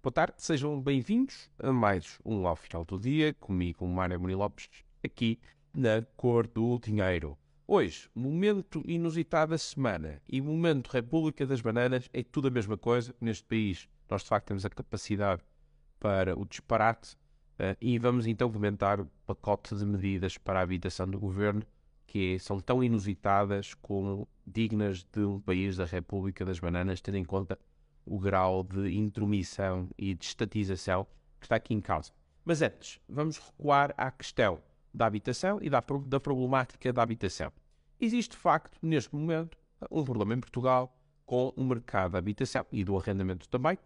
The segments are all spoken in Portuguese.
Boa tarde, sejam bem-vindos a mais um Ao Final do Dia, comigo, Mário Muni Lopes, aqui na Cor do Dinheiro. Hoje, momento inusitado da semana e momento República das Bananas é tudo a mesma coisa. Neste país, nós de facto temos a capacidade para o disparate uh, e vamos então comentar o pacote de medidas para a habitação do governo que são tão inusitadas como dignas de um país da República das Bananas, tendo em conta o grau de intromissão e de estatização que está aqui em causa. Mas antes, vamos recuar à questão da habitação e da, da problemática da habitação. Existe, de facto, neste momento, um problema em Portugal com o mercado da habitação e do arrendamento também,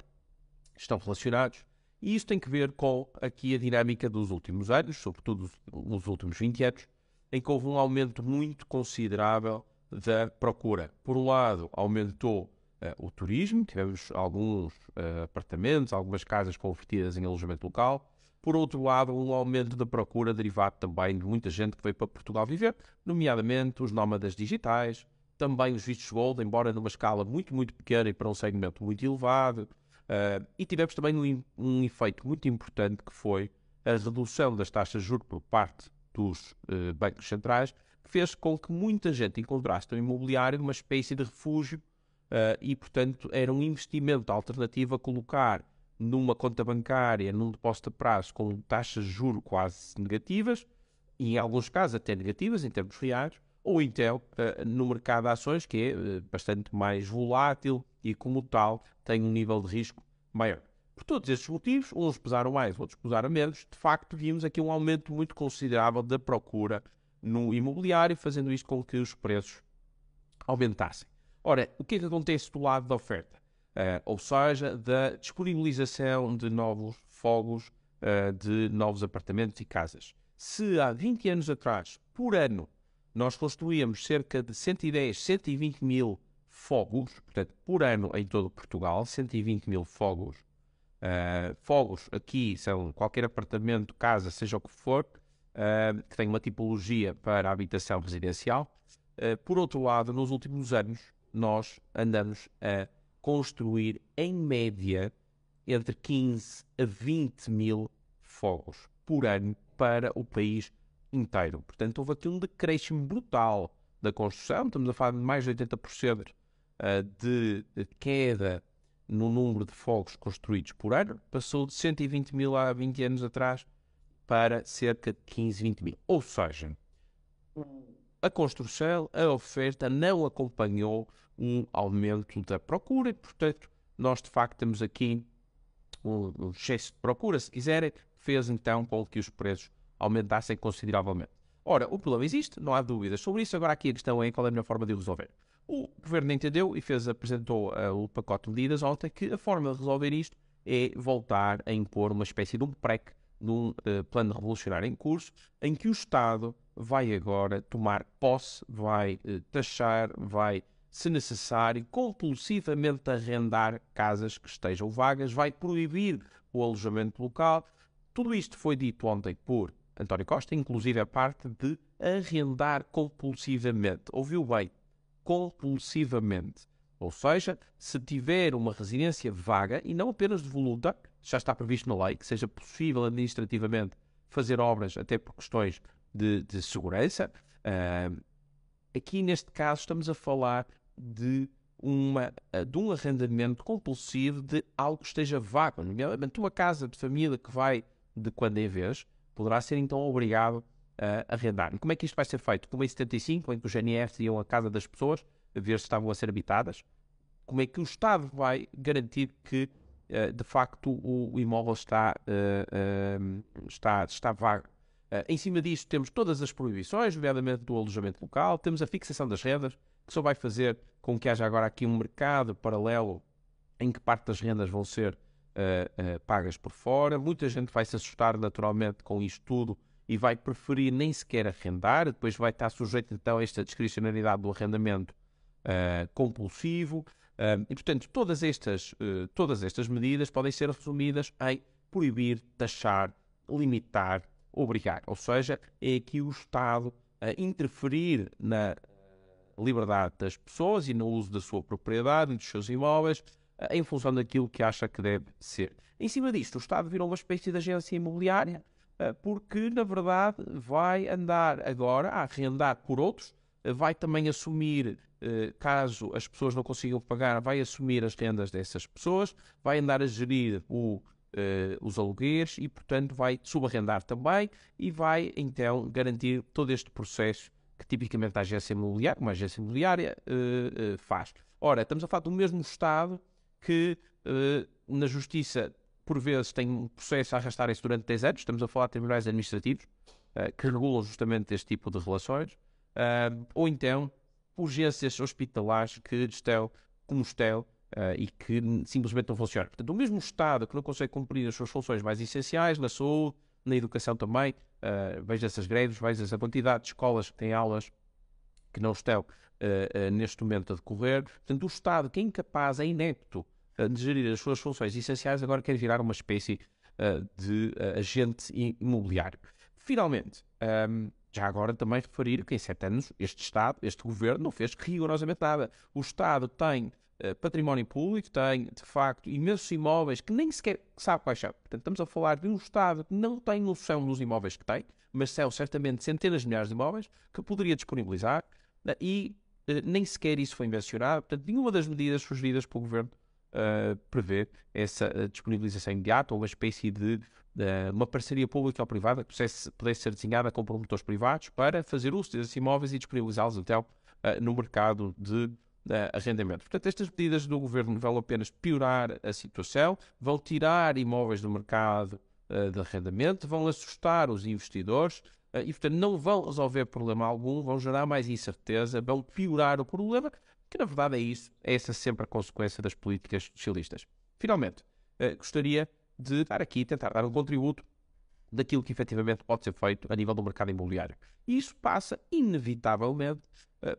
estão relacionados, e isso tem que ver com aqui a dinâmica dos últimos anos, sobretudo nos últimos 20 anos, em que houve um aumento muito considerável da procura. Por um lado, aumentou o turismo, tivemos alguns uh, apartamentos, algumas casas convertidas em alojamento local, por outro lado, um aumento da procura derivado também de muita gente que veio para Portugal viver, nomeadamente os nómadas digitais, também os vistos gold, embora numa escala muito, muito pequena e para um segmento muito elevado. Uh, e tivemos também um, um, efeito muito importante que foi a redução das taxas de juros por parte dos uh, bancos centrais, que fez com que muita gente encontrasse no imobiliário uma espécie de refúgio uh, e, portanto, era um investimento alternativo a colocar numa conta bancária, num depósito a prazo com taxas de juro quase negativas, e em alguns casos até negativas em termos reais, ou então uh, no mercado de ações, que é uh, bastante mais volátil e, como tal, tem um nível de risco maior. Por todos estes motivos, uns pesaram mais, outros pesaram menos, de facto vimos aqui um aumento muito considerável da procura no imobiliário, fazendo isto com que os preços aumentassem. Ora, o que é que acontece do lado da oferta? Uh, ou seja, da disponibilização de novos fogos, uh, de novos apartamentos e casas. Se há 20 anos atrás, por ano, nós construíamos cerca de 110, 120 mil fogos, portanto, por ano em todo Portugal, 120 mil fogos. Uh, fogos aqui são qualquer apartamento, casa, seja o que for, que tem uma tipologia para habitação residencial. por outro lado, nos últimos anos, nós andamos a construir, em média, entre 15 a 20 mil fogos por ano para o país inteiro. Portanto, houve aqui um decréscimo brutal da construção, estamos a falar de mais de 80% eh, de queda no número de fogos construídos por ano, passou de 120 mil há 20 anos atrás para cerca de 15, 20 mil. Ou seja, a construção, a oferta não acompanhou um aumento da procura e, portanto, nós de facto temos aqui um, excesso de procura, se quiserem, fez então com que os preços aumentassem consideravelmente. Ora, o problema existe, não há dúvidas sobre isso. Agora aqui a questão é qual é a melhor forma de resolver. O governo entendeu e fez, apresentou uh, o pacote de medidas ontem que a forma de resolver isto é voltar a impor uma espécie de um PREC, num uh, plano revolucionário em curso, em que o Estado vai agora tomar posse, vai uh, taxar, vai se necessário, compulsivamente arrendar casas que estejam vagas, vai proibir o alojamento local. Tudo isto foi dito ontem por António Costa, inclusive a parte de arrendar compulsivamente. Ouviu bem? Compulsivamente. Ou seja, se tiver uma residência vaga, e não apenas de voluntário, já está previsto na lei que seja possível administrativamente fazer obras até por questões de, de segurança. Uh, aqui neste caso estamos a falar de, uma, eh, de um arrendamento compulsivo de algo que esteja vago, nomeadamente uma casa de família que vai de quando em vez, poderá ser então obrigado a arrendar. E como é que isto vai ser feito? Como em 75, em que os GNRs iam à casa das pessoas a ver se estavam a ser habitadas, como é que o Estado vai garantir que uh, de facto o, imóvel está, uh, está, está vago? Em cima disto temos todas as proibições, nomeadamente do alojamento local, temos a fixação das rendas, que só vai fazer com que haja agora aqui um mercado paralelo em que parte das rendas vão ser uh, uh, pagas por fora. Muita gente vai se assustar naturalmente com isto tudo e vai preferir nem sequer arrendar, depois vai estar sujeito então a esta discricionariedade do arrendamento uh, compulsivo. e portanto, todas estas, todas estas medidas podem ser resumidas em proibir, taxar, limitar, obrigar. Ou seja, é aqui o Estado a interferir na liberdade das pessoas e no uso da sua propriedade e dos seus imóveis, em função daquilo que acha que deve ser. Em cima disto, o Estado virou uma espécie de agência imobiliária, porque na verdade vai andar agora a arrendar por outros, vai também assumir caso as pessoas não consigam pagar, vai assumir as rendas dessas pessoas, vai andar a gerir o, uh, os alugueres e, portanto, vai subarrendar também e vai, então, garantir todo este processo que tipicamente a agência imobiliária, uma agência imobiliária, uh, uh, faz. Ora, estamos a falar do mesmo Estado que na Justiça, por vezes, tem um processo a arrastarem-se durante 10 anos, estamos a falar de tribunais administrativos, que regulam justamente este tipo de relações, ou então urgências hospitalares que estão, como estão, Uh, e que simplesmente não funciona. Portanto, o mesmo Estado que não consegue cumprir as suas funções mais essenciais, na saúde, na educação também, uh, veja essas greves, veja essa quantidade de escolas que têm aulas que não estão uh, neste momento a decorrer. Portanto, o Estado que é incapaz, é inepto de gerir as suas funções essenciais, agora quer virar uma espécie de agente imobiliário. Finalmente, um, ehm, já agora também referir que em sete anos este Estado, este Governo, não fez rigorosamente nada. O Estado tem eh, património público, tem de facto imensos imóveis que nem sequer sabe quais são. Portanto, estamos a falar de um Estado que não tem noção dos imóveis que tem, mas são certamente centenas de milhares de imóveis que poderia disponibilizar uh, e uh, nem sequer isso foi mencionado. Portanto, nenhuma das medidas sugeridas pelo Governo uh, prevê essa disponibilização imediata ou uma espécie de uma parceria pública ou privada que pudesse, pudesse ser desenhada com promotores privados para fazer uso desses imóveis e disponibilizá-los então no mercado de uh, arrendamento. Portanto, estas medidas do governo vão apenas piorar a situação, vão tirar imóveis do mercado uh, de arrendamento, vão assustar os investidores uh, e, portanto, não vão resolver problema algum, vão gerar mais incerteza, vão piorar o problema, que na verdade é isso, é essa sempre a consequência das políticas socialistas. Finalmente, uh, gostaria de dar aqui, tentar dar um contributo daquilo que efetivamente pode ser feito a nível do mercado imobiliário. E isso passa, inevitavelmente,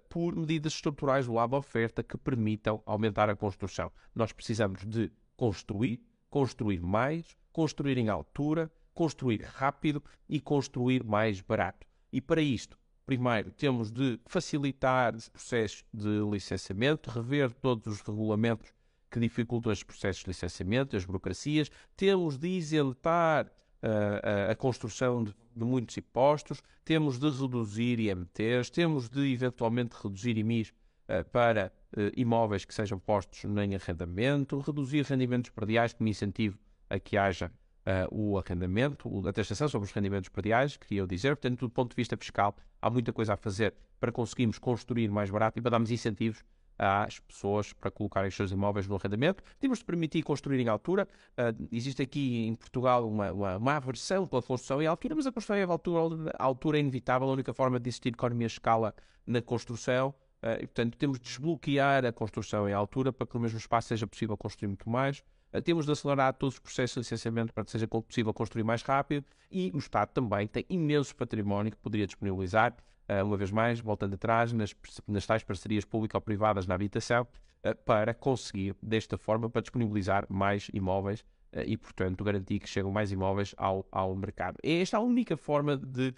por medidas estruturais do lado da oferta que permitam aumentar a construção. Nós precisamos de construir, construir mais, construir em altura, construir rápido e construir mais barato. E para isto, primeiro, temos de facilitar os processos de licenciamento, rever todos os regulamentos que dificultam os processos de licenciamento, as burocracias, temos de isentar a, a construção de, de, muitos impostos, temos de reduzir IMTs, temos de eventualmente reduzir IMIs uh, para uh, imóveis que sejam postos em arrendamento, reduzir rendimentos prediais como incentivo a que haja uh, o arrendamento, a taxação sobre os rendimentos prediais, queria eu dizer. Portanto, do ponto de vista fiscal, há muita coisa a fazer para conseguirmos construir mais barato e para darmos incentivos às pessoas para colocarem os seus imóveis no arrendamento. Temos de permitir construir em altura. Uh, existe aqui em Portugal uma, uma, uma, aversão pela construção em altura, mas a construção em altura, altura é inevitável. A única forma de existir economia de escala na construção. Uh, e, portanto, temos de desbloquear a construção em altura para que no mesmo espaço seja possível construir muito mais. Uh, temos de acelerar todos os processos de licenciamento para que seja possível construir mais rápido. E o Estado também tem imenso património que poderia disponibilizar uma vez mais, voltando atrás, nas, nas tais parcerias público-privadas na habitação, uh, para conseguir, desta forma, para disponibilizar mais imóveis uh, e, portanto, garantir que chegam mais imóveis ao, ao mercado. É esta a única forma de,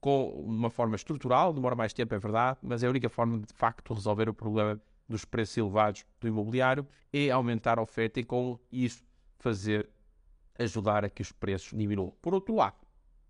com uma forma estrutural, demora mais tempo, é verdade, mas é a única forma de, de facto, resolver o problema dos preços elevados do imobiliário, é aumentar a oferta e, com isso, fazer ajudar a que os preços diminuam. Por outro lado,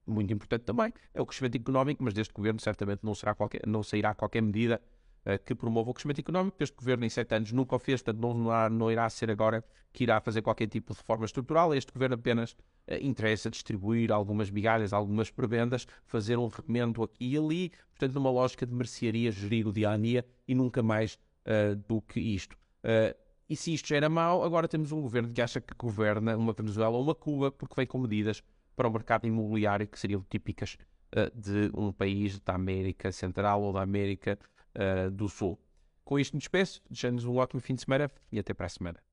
muito importante também, é o crescimento económico, mas deste governo certamente não, será qualquer, não sairá qualquer medida uh, que promova o crescimento económico. Este governo em sete anos nunca o fez, portanto não, não, não, irá ser agora que irá fazer qualquer tipo de reforma estrutural. Este governo apenas uh, interessa distribuir algumas migalhas, algumas prebendas, fazer um remendo aqui e ali, portanto numa lógica de mercearia, gerir o dia a dia e nunca mais uh, do que isto. e se isto já era mau, agora temos um governo que acha que governa uma Venezuela ou uma Cuba porque vem com medidas para o mercado imobiliário que seriam típicas uh, de um país da América Central ou da América uh, do Sul. Com isto me despeço, desejando-nos um ótimo fim de semana e até para a semana.